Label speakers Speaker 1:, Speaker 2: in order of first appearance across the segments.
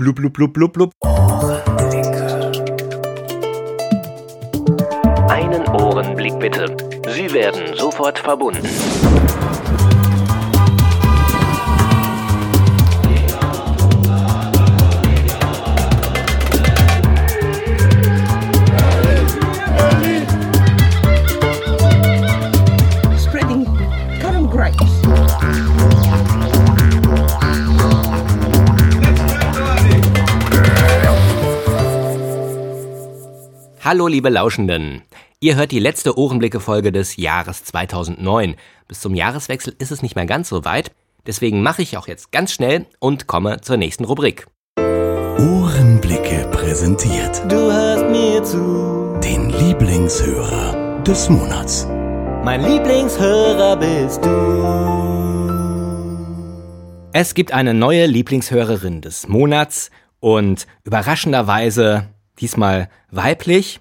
Speaker 1: Blub, blub, blub, blub, blub.
Speaker 2: Einen Ohrenblick bitte. Sie werden sofort verbunden.
Speaker 1: Hallo, liebe Lauschenden. Ihr hört die letzte Ohrenblicke-Folge des Jahres 2009. Bis zum Jahreswechsel ist es nicht mehr ganz so weit. Deswegen mache ich auch jetzt ganz schnell und komme zur nächsten Rubrik.
Speaker 3: Ohrenblicke präsentiert
Speaker 4: Du hörst mir zu,
Speaker 3: den Lieblingshörer des Monats.
Speaker 4: mein Lieblingshörer bist du.
Speaker 1: Es gibt eine neue Lieblingshörerin des Monats und überraschenderweise diesmal weiblich,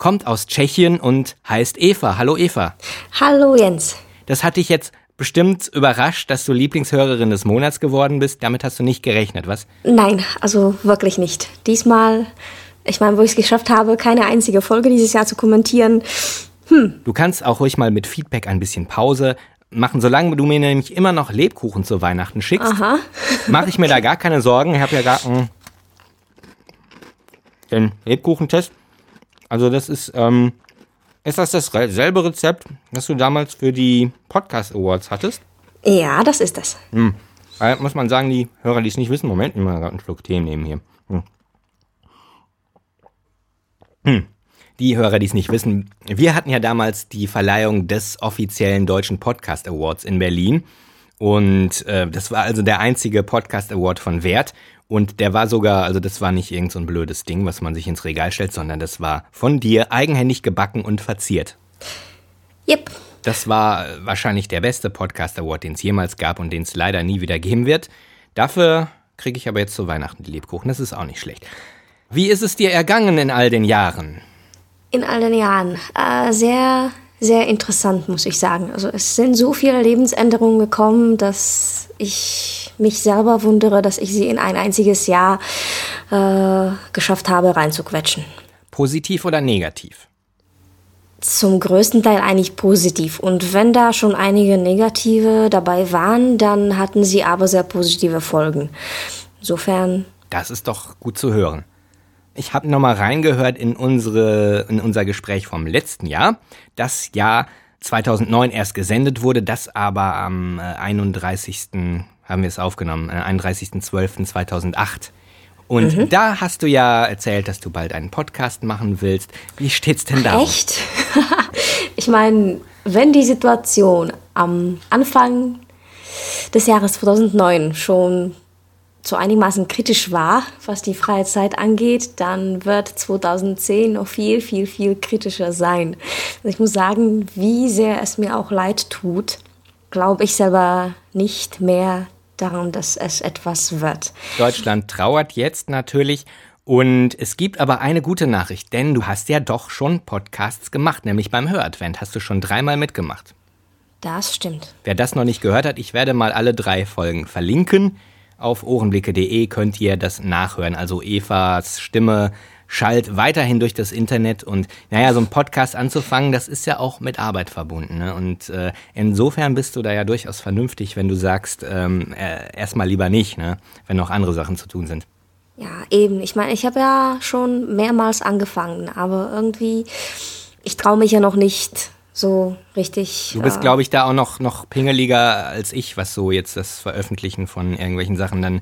Speaker 1: kommt aus Tschechien und heißt Eva. Hallo Eva.
Speaker 5: Hallo Jens.
Speaker 1: Das hat dich jetzt bestimmt überrascht, dass du Lieblingshörerin des Monats geworden bist. Damit hast du nicht gerechnet, was?
Speaker 5: Nein, also wirklich nicht. Diesmal, ich meine, wo ich es geschafft habe, keine einzige Folge dieses Jahr zu kommentieren.
Speaker 1: Du kannst auch ruhig mal mit Feedback ein bisschen Pause machen, solange du mir nämlich immer noch Lebkuchen zu Weihnachten schickst. Mache ich mir da gar keine Sorgen. Ich habe ja gar einen, den Lebkuchentest. Also das ist, ähm, ist das dasselbe Rezept, das du damals für die Podcast Awards hattest?
Speaker 5: Ja, das ist es.
Speaker 1: Weil, muss man sagen, die Hörer, die es nicht wissen, Moment, ich mal gerade einen Schluck Tee nehmen hier. Hm. Hm. Die Hörer, die es nicht wissen, wir hatten ja damals die Verleihung des offiziellen Deutschen Podcast Awards in Berlin. Und äh, das war also der einzige Podcast Award von Wert. Und der war sogar, also das war nicht irgend so ein blödes Ding, was man sich ins Regal stellt, sondern das war von dir eigenhändig gebacken und verziert.
Speaker 5: Yep.
Speaker 1: Das war wahrscheinlich der beste Podcast Award, den es jemals gab und den es leider nie wieder geben wird. Dafür kriege ich aber jetzt zu Weihnachten die Lebkuchen. Das ist auch nicht schlecht. Wie ist es dir ergangen in all den Jahren?
Speaker 5: In all den Jahren. Äh, sehr, sehr interessant, muss ich sagen. Also es sind so viele Lebensänderungen gekommen, dass ich mich selber wundere, dass ich sie in ein einziges Jahr äh, geschafft habe, reinzuquetschen.
Speaker 1: Positiv oder negativ?
Speaker 5: Zum größten Teil eigentlich positiv. Und wenn da schon einige negative dabei waren, dann hatten sie aber sehr positive Folgen. Insofern,
Speaker 1: Das ist doch gut zu hören. Ich habe nochmal reingehört in, unsere, in unser Gespräch vom letzten Jahr. Das Jahr 2009 erst gesendet wurde, das aber am äh, 31. haben wir es aufgenommen, äh, 31.12.2008. Und da hast du ja erzählt, dass du bald einen Podcast machen willst. Wie steht's denn da?
Speaker 5: echt? ich meine, wenn die Situation am Anfang des Jahres 2009 schon so einigermaßen kritisch war, was die freie Zeit angeht, dann wird 2010 noch viel, viel, viel kritischer sein. Also ich muss sagen, wie sehr es mir auch leid tut, glaube ich selber nicht mehr daran, dass es etwas wird.
Speaker 1: Deutschland trauert jetzt natürlich. Und es gibt aber eine gute Nachricht, denn du hast ja doch schon Podcasts gemacht, nämlich beim Hör-Advent hast du schon dreimal mitgemacht.
Speaker 5: Das stimmt.
Speaker 1: Wer das noch nicht gehört hat, ich werde mal alle drei Folgen verlinken. Auf ohrenblicke.de könnt ihr das nachhören. Also Evas Stimme schallt weiterhin durch das Internet und naja, so ein Podcast anzufangen, das ist ja auch mit Arbeit verbunden. Ne? Und äh, insofern bist du da ja durchaus vernünftig, wenn du sagst, ähm, äh, erstmal lieber nicht, ne? wenn noch andere Sachen zu tun sind.
Speaker 5: Ja, eben. Ich meine, ich habe ja schon mehrmals angefangen, aber irgendwie, ich traue mich ja noch nicht so richtig.
Speaker 1: Du bist,
Speaker 5: äh,
Speaker 1: glaube ich, da auch noch, noch pingeliger als ich, was so jetzt das Veröffentlichen von irgendwelchen Sachen, dann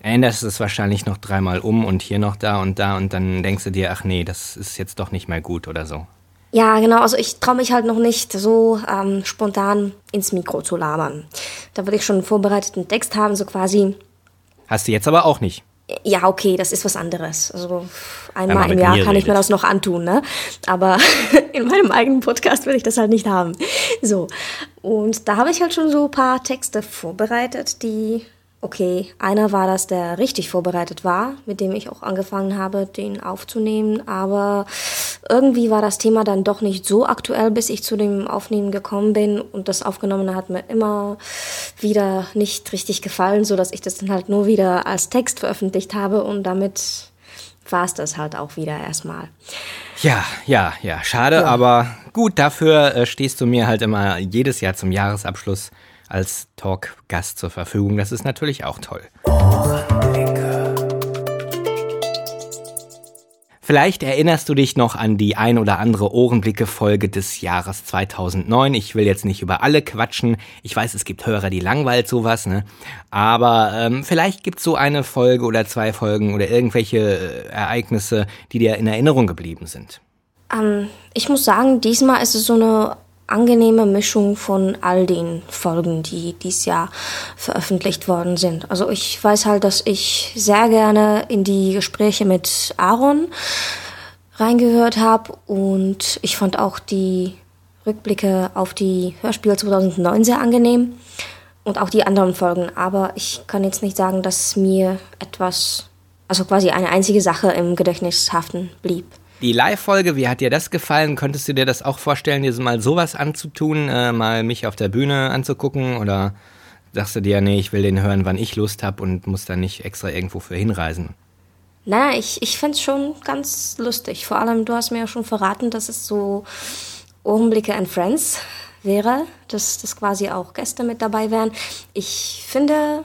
Speaker 1: änderst du es wahrscheinlich noch dreimal um und hier noch da und da und dann denkst du dir, ach nee, das ist jetzt doch nicht mehr gut oder so.
Speaker 5: Ja, genau. Also ich traue mich halt noch nicht so ähm, spontan ins Mikro zu labern. Da würde ich schon einen vorbereiteten Text haben, so quasi.
Speaker 1: Hast du jetzt aber auch nicht.
Speaker 5: Ja, okay, das ist was anderes. Also einmal im
Speaker 1: mit
Speaker 5: Jahr kann ich mir das noch antun, ne? Aber in meinem eigenen Podcast will ich das halt nicht haben. So. Und da habe ich halt schon so ein paar Texte vorbereitet, die Okay, einer war das, der richtig vorbereitet war, mit dem ich auch angefangen habe, den aufzunehmen. Aber irgendwie war das Thema dann doch nicht so aktuell, bis ich zu dem Aufnehmen gekommen bin. Und das Aufgenommene hat mir immer wieder nicht richtig gefallen, so dass ich das dann halt nur wieder als Text veröffentlicht habe. Und damit war es das halt auch wieder erstmal.
Speaker 1: Ja, ja, ja, schade, ja. aber gut, dafür äh, stehst du mir halt immer jedes Jahr zum Jahresabschluss als Talk-Gast zur Verfügung. Das ist natürlich auch toll. Vielleicht erinnerst du dich noch an die ein oder andere Ohrenblicke-Folge des Jahres 2009. Ich will jetzt nicht über alle quatschen. Ich weiß, es gibt Hörer, die langweilt sowas, ne? Aber ähm, vielleicht gibt's so eine Folge oder zwei Folgen oder irgendwelche äh, Ereignisse, die dir in Erinnerung geblieben sind.
Speaker 5: Ähm, ich muss sagen, diesmal ist es so eine angenehme Mischung von all den Folgen, die dieses Jahr veröffentlicht worden sind. Also ich weiß halt, dass ich sehr gerne in die Gespräche mit Aaron reingehört habe und ich fand auch die Rückblicke auf die Hörspiele 2009 sehr angenehm und auch die anderen Folgen. Aber ich kann jetzt nicht sagen, dass mir etwas, also quasi eine einzige Sache im Gedächtnis haften blieb.
Speaker 1: Die Live-Folge, wie hat dir das gefallen? Könntest du dir das auch vorstellen, dir mal sowas anzutun, äh, mal mich auf der Bühne anzugucken? Oder sagst du dir, nee, ich will den hören, wann ich Lust habe und muss da nicht extra irgendwo für hinreisen?
Speaker 5: Na, ich, ich fände es schon ganz lustig. Vor allem, du hast mir ja schon verraten, dass es so Ohrenblicke and Friends wäre, dass, dass quasi auch Gäste mit dabei wären. Ich finde,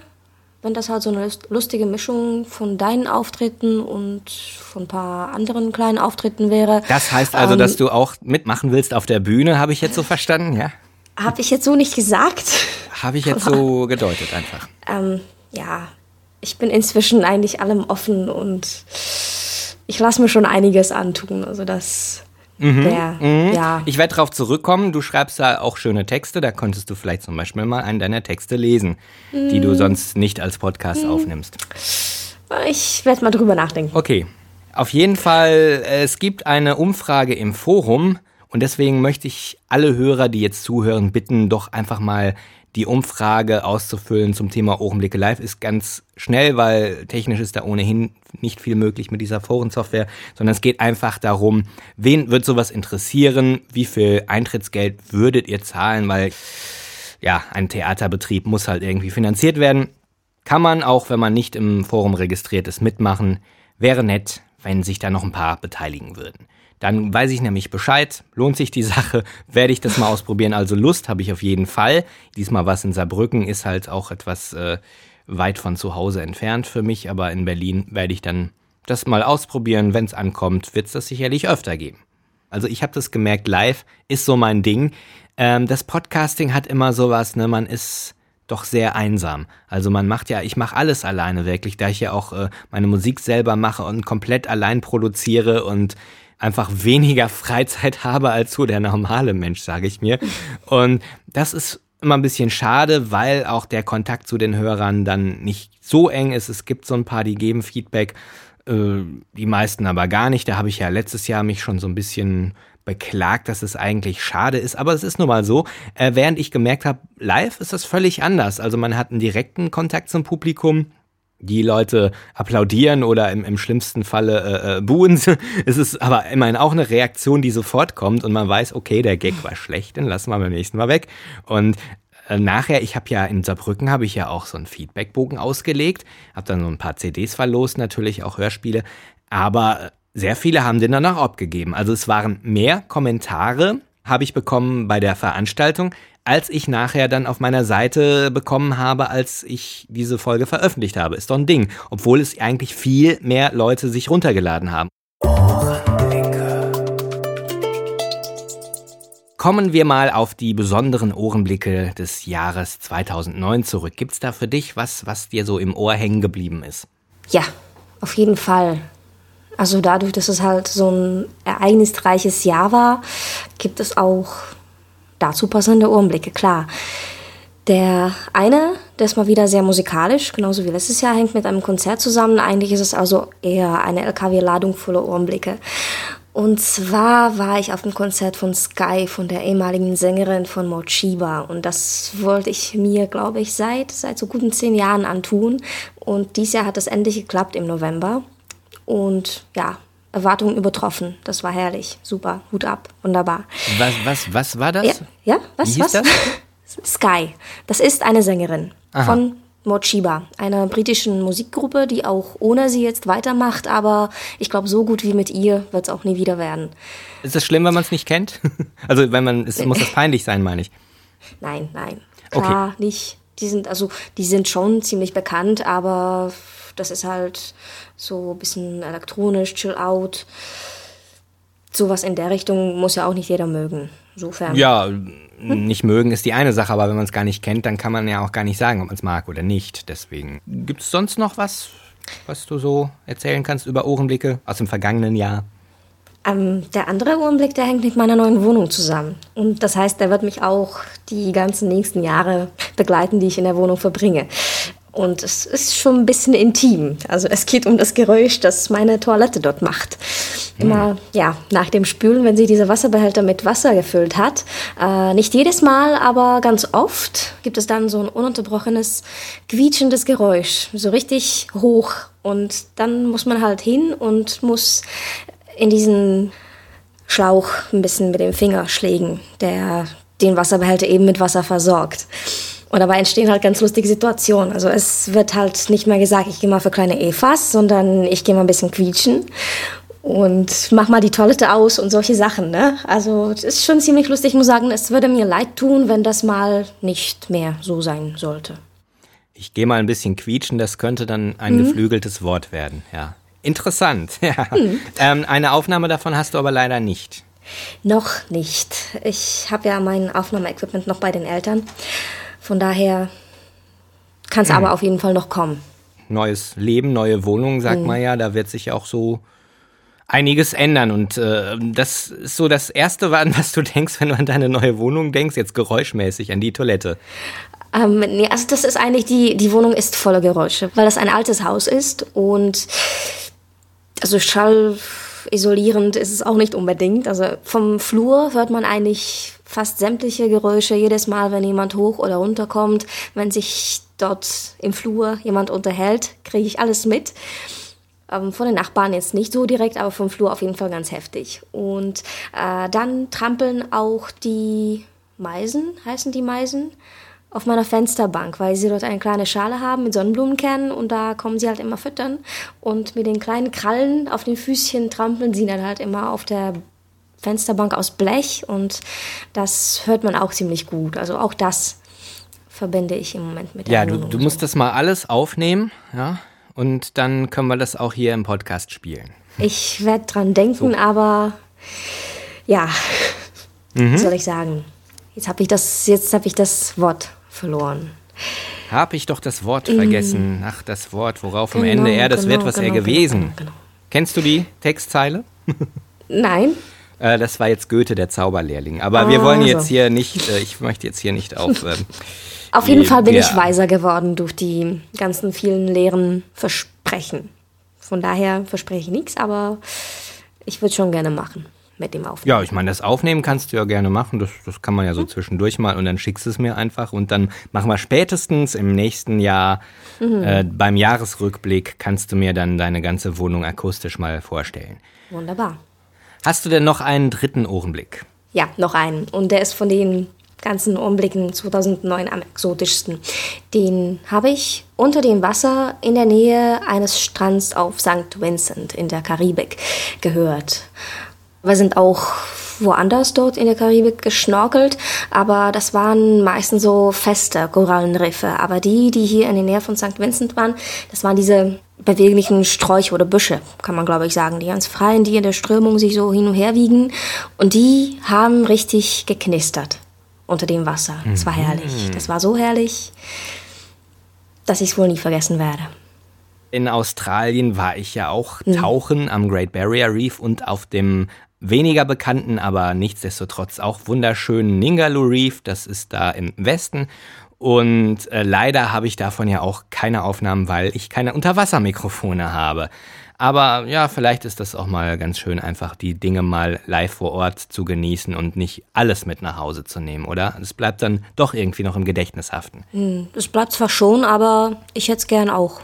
Speaker 5: wenn das halt so eine lustige Mischung von deinen Auftritten und von ein paar anderen kleinen Auftritten wäre.
Speaker 1: Das heißt also, ähm, dass du auch mitmachen willst auf der Bühne, habe ich jetzt so verstanden, ja?
Speaker 5: Habe ich jetzt so nicht gesagt.
Speaker 1: Habe ich jetzt so gedeutet einfach.
Speaker 5: Ähm, ja, ich bin inzwischen eigentlich allem offen und ich lasse mir schon einiges antun. Also das
Speaker 1: Mhm, der, mhm. Ja. Ich werde darauf zurückkommen. Du schreibst da auch schöne Texte. Da konntest du vielleicht zum Beispiel mal einen deiner Texte lesen, mhm. die du mhm. sonst nicht als Podcast mhm. aufnimmst.
Speaker 5: Ich werde mal drüber nachdenken.
Speaker 1: Okay. Auf jeden Fall, es gibt eine Umfrage im Forum und deswegen möchte ich alle Hörer, die jetzt zuhören, bitten, doch einfach mal die Umfrage auszufüllen zum Thema Ohrenblicke Live ist ganz schnell, weil technisch ist da ohnehin nicht viel möglich mit dieser Forensoftware, sondern es geht einfach darum, wen wird sowas interessieren, wie viel Eintrittsgeld würdet ihr zahlen, weil ja, ein Theaterbetrieb muss halt irgendwie finanziert werden. Kann man auch, wenn man nicht im Forum registriert ist, mitmachen. Wäre nett, wenn sich da noch ein paar beteiligen würden. Dann weiß ich nämlich Bescheid, lohnt sich die Sache, werde ich das mal ausprobieren. Also Lust habe ich auf jeden Fall. Diesmal was in Saarbrücken ist halt auch etwas äh, weit von zu Hause entfernt für mich, aber in Berlin werde ich dann das mal ausprobieren. Wenn es ankommt, wird es das sicherlich öfter geben. Also ich habe das gemerkt, live ist so mein Ding. Ähm, das Podcasting hat immer sowas, ne, man ist doch sehr einsam. Also man macht ja, ich mache alles alleine wirklich, da ich ja auch äh, meine Musik selber mache und komplett allein produziere und einfach weniger Freizeit habe als so der normale Mensch, sage ich mir. Und das ist immer ein bisschen schade, weil auch der Kontakt zu den Hörern dann nicht so eng ist. Es gibt so ein paar, die geben Feedback, äh, die meisten aber gar nicht. Da habe ich ja letztes Jahr mich schon so ein bisschen beklagt, dass es eigentlich schade ist, aber es ist nun mal so. Äh, während ich gemerkt habe, live ist das völlig anders. Also man hat einen direkten Kontakt zum Publikum die Leute applaudieren oder im, im schlimmsten Falle äh, äh, buhen. es ist aber immerhin auch eine Reaktion, die sofort kommt und man weiß, okay, der Gag war schlecht, den lassen wir beim nächsten Mal weg. Und äh, nachher, ich habe ja in Saarbrücken habe ich ja auch so einen Feedbackbogen ausgelegt, habe dann so ein paar CDs verlost, natürlich auch Hörspiele, aber sehr viele haben den dann auch abgegeben. Also es waren mehr Kommentare habe ich bekommen bei der Veranstaltung, als ich nachher dann auf meiner Seite bekommen habe, als ich diese Folge veröffentlicht habe. Ist doch ein Ding. Obwohl es eigentlich viel mehr Leute sich runtergeladen haben. Kommen wir mal auf die besonderen Ohrenblicke des Jahres 2009 zurück. Gibt's da für dich was, was dir so im Ohr hängen geblieben ist?
Speaker 5: Ja, auf jeden Fall. Also dadurch, dass es halt so ein ereignisreiches Jahr war, gibt es auch dazu passende Ohrenblicke, klar. Der eine, der ist mal wieder sehr musikalisch, genauso wie letztes Jahr, hängt mit einem Konzert zusammen. Eigentlich ist es also eher eine LKW-Ladung voller Ohrenblicke. Und zwar war ich auf dem Konzert von Sky, von der ehemaligen Sängerin von Mochiba. Und das wollte ich mir, glaube ich, seit, seit so guten zehn Jahren antun. Und dieses Jahr hat es endlich geklappt im November. Und ja, Erwartungen übertroffen. Das war herrlich. Super. Hut ab. Wunderbar.
Speaker 1: Was, was, was war das?
Speaker 5: Ja, ja? was,
Speaker 1: Wie
Speaker 5: was?
Speaker 1: das?
Speaker 5: Sky. Das ist eine Sängerin
Speaker 1: Aha.
Speaker 5: von Mochiba, einer britischen Musikgruppe, die auch ohne sie jetzt weitermacht, aber ich glaube, so gut wie mit ihr wird es auch nie wieder werden.
Speaker 1: Ist es schlimm, wenn man es nicht kennt? Also, wenn man, es muss das peinlich sein, meine ich.
Speaker 5: Nein, nein. Klar, nicht. Die sind, also, die sind schon ziemlich bekannt, aber das ist halt so ein bisschen elektronisch, chill out. Sowas in der Richtung muss ja auch nicht jeder mögen. Insofern.
Speaker 1: Ja, nicht mögen ist die eine Sache, aber wenn man es gar nicht kennt, dann kann man ja auch gar nicht sagen, ob man es mag oder nicht. Deswegen. Gibt es sonst noch was, was du so erzählen kannst über Ohrenblicke aus dem vergangenen Jahr?
Speaker 5: Ähm, der andere Ohrenblick, der hängt mit meiner neuen Wohnung zusammen. Und das heißt, der wird mich auch die ganzen nächsten Jahre begleiten, die ich in der Wohnung verbringe. Und es ist schon ein bisschen intim. Also es geht um das Geräusch, das meine Toilette dort macht. Immer, ja, nach dem Spülen, wenn sie diese Wasserbehälter mit Wasser gefüllt hat. Äh, nicht jedes Mal, aber ganz oft gibt es dann so ein ununterbrochenes, quietschendes Geräusch. So richtig hoch. Und dann muss man halt hin und muss in diesen Schlauch ein bisschen mit dem Finger schlägen, der den Wasserbehälter eben mit Wasser versorgt. Und dabei entstehen halt ganz lustige Situationen. Also es wird halt nicht mehr gesagt, ich gehe mal für kleine Evas, sondern ich gehe mal ein bisschen quietschen und mach mal die Toilette aus und solche Sachen. Ne? Also es ist schon ziemlich lustig. Ich muss sagen, es würde mir leid tun, wenn das mal nicht mehr so sein sollte.
Speaker 1: Ich gehe mal ein bisschen quietschen, das könnte dann ein geflügeltes Wort werden, ja. Interessant, ja. Ähm, eine Aufnahme davon hast du aber leider nicht.
Speaker 5: Noch nicht. Ich habe ja mein Aufnahmeequipment noch bei den Eltern. Von daher kann es aber auf jeden Fall noch kommen.
Speaker 1: Neues Leben, neue Wohnung, sagt man ja, da wird sich auch so einiges ändern. Und äh, das ist so das Erste, an was du denkst, wenn du an deine neue Wohnung denkst, jetzt geräuschmäßig, an die Toilette.
Speaker 5: Ähm, nee, also das ist eigentlich, die, die Wohnung ist voller Geräusche, weil das ein altes Haus ist und also schallisolierend ist es auch nicht unbedingt. Also vom Flur hört man eigentlich fast sämtliche Geräusche jedes Mal, wenn jemand hoch oder runter kommt. Wenn sich dort im Flur jemand unterhält, kriege ich alles mit. Ähm, von den Nachbarn jetzt nicht so direkt, aber vom Flur auf jeden Fall ganz heftig. Und äh, dann trampeln auch die Meisen, heißen die Meisen, auf meiner Fensterbank, weil sie dort eine kleine Schale haben mit Sonnenblumenkernen und da kommen sie halt immer füttern. Und mit den kleinen Krallen auf den Füßchen trampeln sie dann halt immer auf der Fensterbank aus Blech und das hört man auch ziemlich gut. Also auch das verbinde ich im Moment mit der
Speaker 1: Ja, du, du musst das mal alles aufnehmen, ja, und dann können wir das auch hier im Podcast spielen.
Speaker 5: Ich werde dran denken, aber ja,
Speaker 1: Mhm.
Speaker 5: was soll ich sagen? Jetzt habe ich das, jetzt habe ich das Wort verloren.
Speaker 1: Hab ich doch das Wort vergessen. Ach, das Wort, worauf am.
Speaker 5: Genau,
Speaker 1: Ende er, das
Speaker 5: genau,
Speaker 1: wird, was er
Speaker 5: genau,
Speaker 1: gewesen.
Speaker 5: genau, genau.
Speaker 1: Kennst du die Textzeile?
Speaker 5: Nein,
Speaker 1: Äh, das war jetzt Goethe, der Zauberlehrling. Aber wir wollen
Speaker 5: Ah,
Speaker 1: jetzt hier nicht, äh, ich möchte jetzt hier nicht auf. Ähm,
Speaker 5: auf jeden
Speaker 1: die-
Speaker 5: Fall bin
Speaker 1: ja.
Speaker 5: ich weiser geworden durch die ganzen vielen leeren Versprechen. Von daher verspreche ich nichts, aber ich würde schon gerne machen mit dem Aufnehmen.
Speaker 1: Ja, ich meine, das Aufnehmen kannst du ja gerne machen. Das, das kann man ja so zwischendurch mal und dann schickst du es mir einfach und dann machen wir spätestens im nächsten Jahr äh, beim Jahresrückblick kannst du mir dann deine ganze Wohnung akustisch mal vorstellen.
Speaker 5: Wunderbar.
Speaker 1: Hast du denn noch einen dritten Ohrenblick?
Speaker 5: Ja, noch einen. Und der ist von den ganzen Umblicken 2009 am exotischsten. Den habe ich unter dem Wasser in der Nähe eines Strands auf St. Vincent in der Karibik gehört. Wir sind auch woanders dort in der Karibik geschnorkelt, aber das waren meistens so feste Korallenriffe. Aber die, die hier in der Nähe von St. Vincent waren, das waren diese beweglichen Sträuche oder Büsche, kann man glaube ich sagen, die ganz freien, die in der Strömung sich so hin und her wiegen. Und die haben richtig geknistert unter dem Wasser. Das war herrlich. Das war so herrlich, dass ich es wohl nie vergessen werde.
Speaker 1: In Australien war ich ja auch tauchen am Great Barrier Reef und auf dem weniger bekannten, aber nichtsdestotrotz auch wunderschönen Ningaloo Reef. Das ist da im Westen. Und äh, leider habe ich davon ja auch keine Aufnahmen, weil ich keine Unterwassermikrofone habe. Aber ja, vielleicht ist das auch mal ganz schön, einfach die Dinge mal live vor Ort zu genießen und nicht alles mit nach Hause zu nehmen, oder? Es bleibt dann doch irgendwie noch im Gedächtnis haften.
Speaker 5: Hm, es bleibt zwar schon, aber ich hätte es gern auch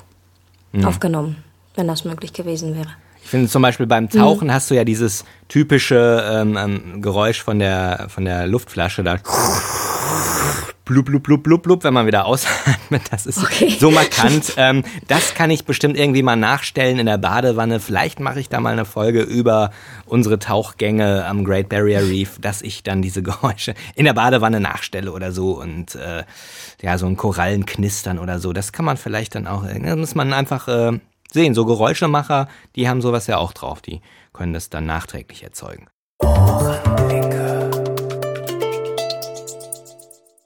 Speaker 5: hm. aufgenommen, wenn das möglich gewesen wäre.
Speaker 1: Ich finde zum Beispiel beim Tauchen mhm. hast du ja dieses typische ähm, ähm, Geräusch von der, von der Luftflasche da blub, blub, blub, blub, blub, wenn man wieder ausatmet. Das ist okay. so markant. Ähm, das kann ich bestimmt irgendwie mal nachstellen in der Badewanne. Vielleicht mache ich da mal eine Folge über unsere Tauchgänge am Great Barrier Reef, dass ich dann diese Geräusche in der Badewanne nachstelle oder so und äh, ja, so ein Korallenknistern oder so. Das kann man vielleicht dann auch, äh, das muss man einfach äh, sehen. So Geräuschemacher, die haben sowas ja auch drauf. Die können das dann nachträglich erzeugen. Ohrenblicke.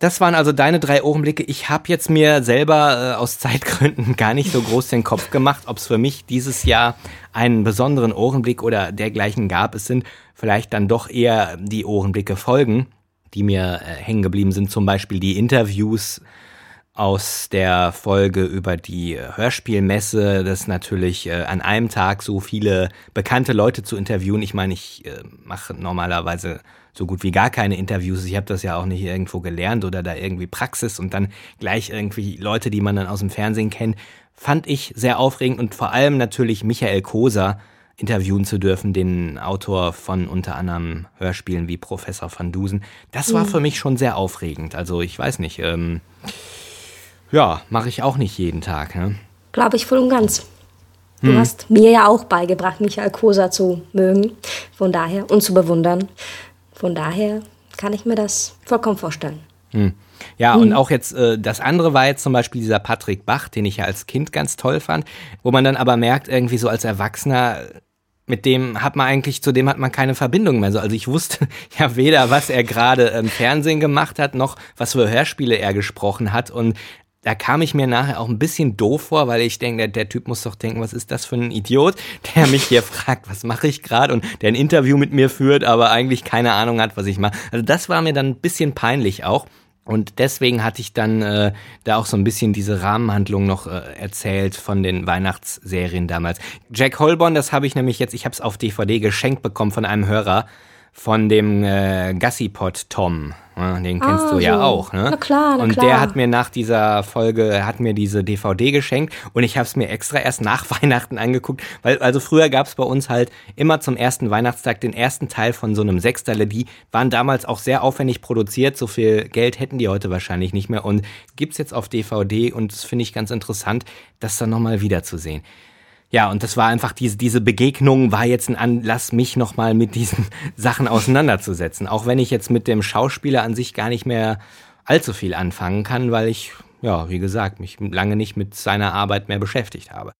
Speaker 1: Das waren also deine drei Ohrenblicke. Ich habe jetzt mir selber äh, aus Zeitgründen gar nicht so groß den Kopf gemacht, ob es für mich dieses Jahr einen besonderen Ohrenblick oder dergleichen gab. Es sind vielleicht dann doch eher die Ohrenblicke Folgen, die mir äh, hängen geblieben sind. Zum Beispiel die Interviews aus der Folge über die äh, Hörspielmesse, das natürlich äh, an einem Tag so viele bekannte Leute zu interviewen. Ich meine, ich äh, mache normalerweise so gut wie gar keine Interviews. Ich habe das ja auch nicht irgendwo gelernt oder da irgendwie Praxis und dann gleich irgendwie Leute, die man dann aus dem Fernsehen kennt. Fand ich sehr aufregend und vor allem natürlich Michael Koser interviewen zu dürfen, den Autor von unter anderem Hörspielen wie Professor van Dusen. Das war mhm. für mich schon sehr aufregend. Also ich weiß nicht, ähm, ja, mache ich auch nicht jeden Tag. Ne?
Speaker 5: Glaube ich voll und ganz. Du hm. hast mir ja auch beigebracht, Michael Koser zu mögen, von daher und zu bewundern. Von daher kann ich mir das vollkommen vorstellen.
Speaker 1: Hm. Ja, und hm. auch jetzt, äh, das andere war jetzt zum Beispiel dieser Patrick Bach, den ich ja als Kind ganz toll fand, wo man dann aber merkt, irgendwie so als Erwachsener, mit dem hat man eigentlich, zu dem hat man keine Verbindung mehr. Also ich wusste ja weder, was er gerade im Fernsehen gemacht hat, noch was für Hörspiele er gesprochen hat. Und da kam ich mir nachher auch ein bisschen doof vor, weil ich denke, der, der, Typ muss doch denken, was ist das für ein Idiot, der mich hier fragt, was mache ich gerade und der ein Interview mit mir führt, aber eigentlich keine Ahnung hat, was ich mache. Also das war mir dann ein bisschen peinlich auch. Und deswegen hatte ich dann äh, da auch so ein bisschen diese Rahmenhandlung noch äh, erzählt von den Weihnachtsserien damals. Jack Holborn, das habe ich nämlich jetzt, ich habe es auf DVD geschenkt bekommen von einem Hörer von dem äh, Gassipot Tom. Den kennst ah, du ja so. auch, ne?
Speaker 5: Na klar, na
Speaker 1: Und
Speaker 5: klar.
Speaker 1: der hat mir nach dieser Folge, hat mir diese DVD geschenkt und ich habe es mir extra erst nach Weihnachten angeguckt, weil also früher gab es bei uns halt immer zum ersten Weihnachtstag den ersten Teil von so einem Sechsterle, die waren damals auch sehr aufwendig produziert, so viel Geld hätten die heute wahrscheinlich nicht mehr und gibt's jetzt auf DVD und das finde ich ganz interessant, das dann nochmal wiederzusehen. Ja, und das war einfach diese, diese Begegnung war jetzt ein Anlass, mich nochmal mit diesen Sachen auseinanderzusetzen. Auch wenn ich jetzt mit dem Schauspieler an sich gar nicht mehr allzu viel anfangen kann, weil ich, ja, wie gesagt, mich lange nicht mit seiner Arbeit mehr beschäftigt habe.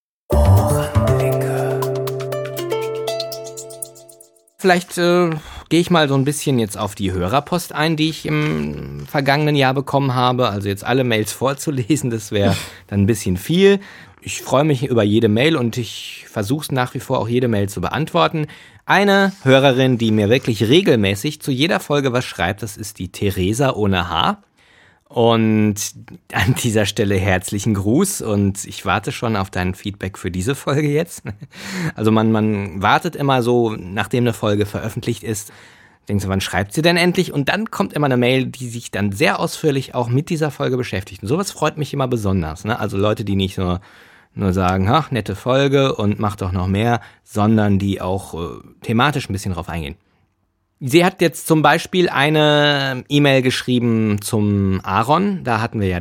Speaker 1: Vielleicht äh, gehe ich mal so ein bisschen jetzt auf die Hörerpost ein, die ich im vergangenen Jahr bekommen habe. Also jetzt alle Mails vorzulesen, das wäre dann ein bisschen viel ich freue mich über jede Mail und ich versuche es nach wie vor auch jede Mail zu beantworten. Eine Hörerin, die mir wirklich regelmäßig zu jeder Folge was schreibt, das ist die Theresa ohne H. Und an dieser Stelle herzlichen Gruß und ich warte schon auf dein Feedback für diese Folge jetzt. Also man, man wartet immer so, nachdem eine Folge veröffentlicht ist, denkst du, wann schreibt sie denn endlich? Und dann kommt immer eine Mail, die sich dann sehr ausführlich auch mit dieser Folge beschäftigt. Und sowas freut mich immer besonders. Ne? Also Leute, die nicht so nur sagen, ach, nette Folge und mach doch noch mehr, sondern die auch äh, thematisch ein bisschen drauf eingehen. Sie hat jetzt zum Beispiel eine E-Mail geschrieben zum Aaron. Da hatten wir ja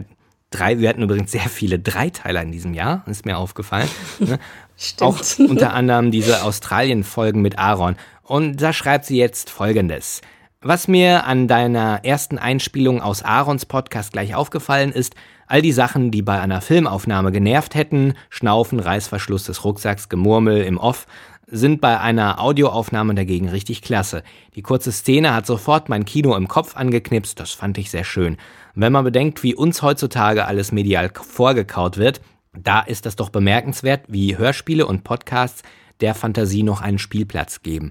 Speaker 1: drei, wir hatten übrigens sehr viele Dreiteiler in diesem Jahr, ist mir aufgefallen. Ne?
Speaker 5: Stimmt.
Speaker 1: Auch unter anderem diese Australien-Folgen mit Aaron. Und da schreibt sie jetzt folgendes. Was mir an deiner ersten Einspielung aus Aarons Podcast gleich aufgefallen ist, all die Sachen, die bei einer Filmaufnahme genervt hätten, Schnaufen, Reißverschluss des Rucksacks, Gemurmel im Off, sind bei einer Audioaufnahme dagegen richtig klasse. Die kurze Szene hat sofort mein Kino im Kopf angeknipst, das fand ich sehr schön. wenn man bedenkt, wie uns heutzutage alles medial vorgekaut wird, da ist das doch bemerkenswert, wie Hörspiele und Podcasts der Fantasie noch einen Spielplatz geben.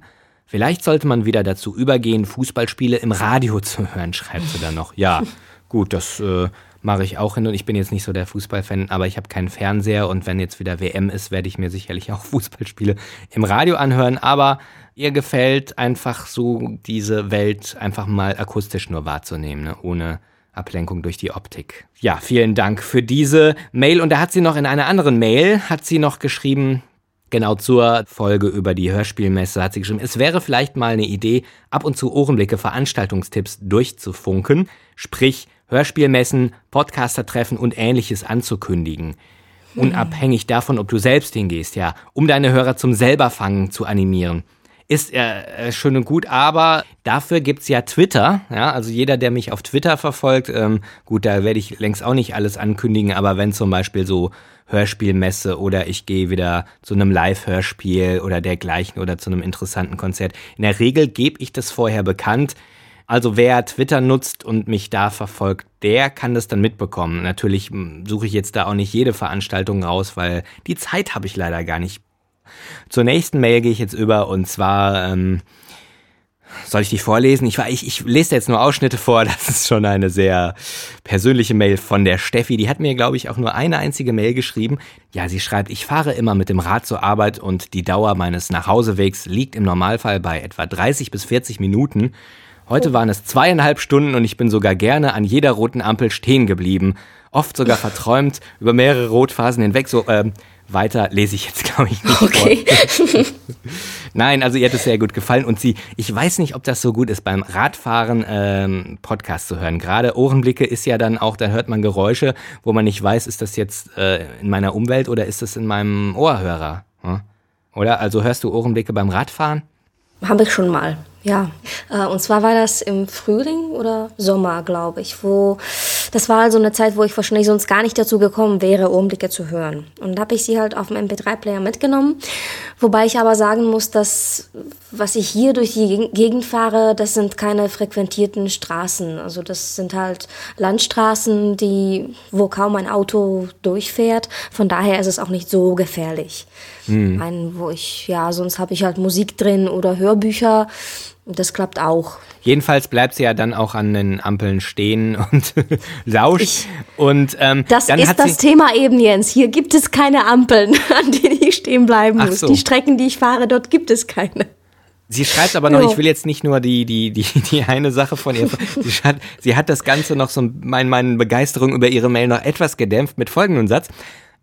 Speaker 1: Vielleicht sollte man wieder dazu übergehen, Fußballspiele im Radio zu hören, schreibt sie dann noch. Ja, gut, das äh, mache ich auch hin und ich bin jetzt nicht so der Fußballfan, aber ich habe keinen Fernseher und wenn jetzt wieder WM ist, werde ich mir sicherlich auch Fußballspiele im Radio anhören, aber ihr gefällt einfach so diese Welt einfach mal akustisch nur wahrzunehmen, ne? ohne Ablenkung durch die Optik. Ja, vielen Dank für diese Mail und da hat sie noch in einer anderen Mail, hat sie noch geschrieben, Genau zur Folge über die Hörspielmesse hat sie geschrieben, es wäre vielleicht mal eine Idee, ab und zu Ohrenblicke Veranstaltungstipps durchzufunken, sprich Hörspielmessen, Podcaster-Treffen und ähnliches anzukündigen. Unabhängig davon, ob du selbst hingehst, ja, um deine Hörer zum Selberfangen zu animieren. Ist äh, schön und gut, aber dafür gibt's ja Twitter, ja, also jeder, der mich auf Twitter verfolgt, ähm, gut, da werde ich längst auch nicht alles ankündigen, aber wenn zum Beispiel so Hörspielmesse oder ich gehe wieder zu einem Live-Hörspiel oder dergleichen oder zu einem interessanten Konzert. In der Regel gebe ich das vorher bekannt. Also wer Twitter nutzt und mich da verfolgt, der kann das dann mitbekommen. Natürlich hm, suche ich jetzt da auch nicht jede Veranstaltung raus, weil die Zeit habe ich leider gar nicht. Zur nächsten Mail gehe ich jetzt über und zwar ähm, soll ich die vorlesen? Ich, ich, ich lese jetzt nur Ausschnitte vor. Das ist schon eine sehr persönliche Mail von der Steffi. Die hat mir, glaube ich, auch nur eine einzige Mail geschrieben. Ja, sie schreibt, ich fahre immer mit dem Rad zur Arbeit und die Dauer meines Nachhausewegs liegt im Normalfall bei etwa 30 bis 40 Minuten. Heute waren es zweieinhalb Stunden und ich bin sogar gerne an jeder roten Ampel stehen geblieben. Oft sogar verträumt über mehrere Rotphasen hinweg. So, ähm, weiter lese ich jetzt, glaube ich, nicht.
Speaker 5: Okay.
Speaker 1: Nein, also ihr hat es sehr gut gefallen und sie, ich weiß nicht, ob das so gut ist, beim Radfahren ähm, Podcast zu hören. Gerade Ohrenblicke ist ja dann auch, da hört man Geräusche, wo man nicht weiß, ist das jetzt äh, in meiner Umwelt oder ist das in meinem Ohrhörer? Hm? Oder? Also hörst du Ohrenblicke beim Radfahren?
Speaker 5: Habe ich schon mal. Ja, äh, und zwar war das im Frühling oder Sommer, glaube ich, wo das war also eine Zeit, wo ich wahrscheinlich sonst gar nicht dazu gekommen wäre, Ohrenblicke zu hören. Und da habe ich sie halt auf dem MP3-Player mitgenommen, wobei ich aber sagen muss, dass was ich hier durch die Gegend fahre, das sind keine frequentierten Straßen, also das sind halt Landstraßen, die wo kaum ein Auto durchfährt. Von daher ist es auch nicht so gefährlich. Mhm. Ein, wo ich ja sonst habe ich halt Musik drin oder Hörbücher das klappt auch.
Speaker 1: Jedenfalls bleibt sie ja dann auch an den Ampeln stehen und lauscht. Ich, und, ähm,
Speaker 5: das ist das Thema eben, Jens. Hier gibt es keine Ampeln, an denen ich stehen bleiben muss. So. Die Strecken, die ich fahre, dort gibt es keine.
Speaker 1: Sie schreibt aber noch, jo. ich will jetzt nicht nur die, die, die, die eine Sache von ihr. Sie hat, sie hat das Ganze noch so, mein, meine Begeisterung über ihre Mail noch etwas gedämpft mit folgendem Satz.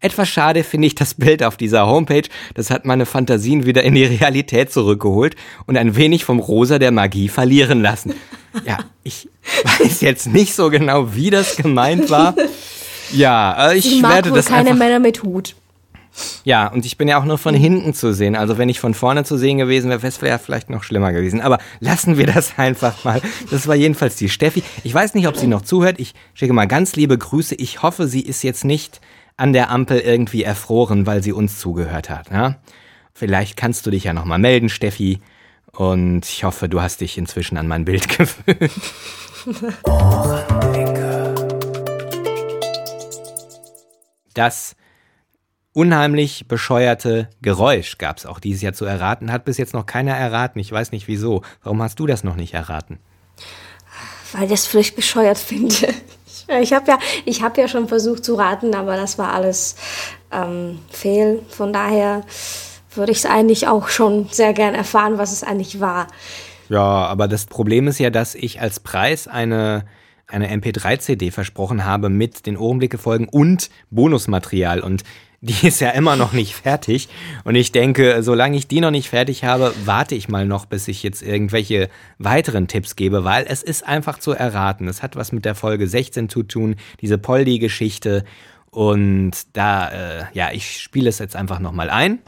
Speaker 1: Etwas schade finde ich das Bild auf dieser Homepage. Das hat meine Fantasien wieder in die Realität zurückgeholt und ein wenig vom Rosa der Magie verlieren lassen. Ja, ich weiß jetzt nicht so genau, wie das gemeint war. Ja, äh, ich
Speaker 5: Sie mag
Speaker 1: werde
Speaker 5: wohl
Speaker 1: das
Speaker 5: keine
Speaker 1: einfach
Speaker 5: Männer mit Hut.
Speaker 1: Ja, und ich bin ja auch nur von hinten zu sehen. Also wenn ich von vorne zu sehen gewesen wäre, wäre es vielleicht noch schlimmer gewesen. Aber lassen wir das einfach mal. Das war jedenfalls die Steffi. Ich weiß nicht, ob sie noch zuhört. Ich schicke mal ganz liebe Grüße. Ich hoffe, sie ist jetzt nicht an der Ampel irgendwie erfroren, weil sie uns zugehört hat. Ja? Vielleicht kannst du dich ja nochmal melden, Steffi. Und ich hoffe, du hast dich inzwischen an mein Bild gewöhnt. Das unheimlich bescheuerte Geräusch gab es auch dieses Jahr zu erraten. Hat bis jetzt noch keiner erraten. Ich weiß nicht wieso. Warum hast du das noch nicht erraten?
Speaker 5: Weil ich das vielleicht bescheuert finde. Ich habe ja, ich hab ja schon versucht zu raten, aber das war alles ähm, fehl. Von daher würde ich es eigentlich auch schon sehr gern erfahren, was es eigentlich war.
Speaker 1: Ja, aber das Problem ist ja, dass ich als Preis eine eine MP3-CD versprochen habe mit den Ohrenblicke-Folgen und Bonusmaterial. Und die ist ja immer noch nicht fertig. Und ich denke, solange ich die noch nicht fertig habe, warte ich mal noch, bis ich jetzt irgendwelche weiteren Tipps gebe, weil es ist einfach zu erraten. Es hat was mit der Folge 16 zu tun, diese Poldi-Geschichte. Und da, äh, ja, ich spiele es jetzt einfach nochmal ein.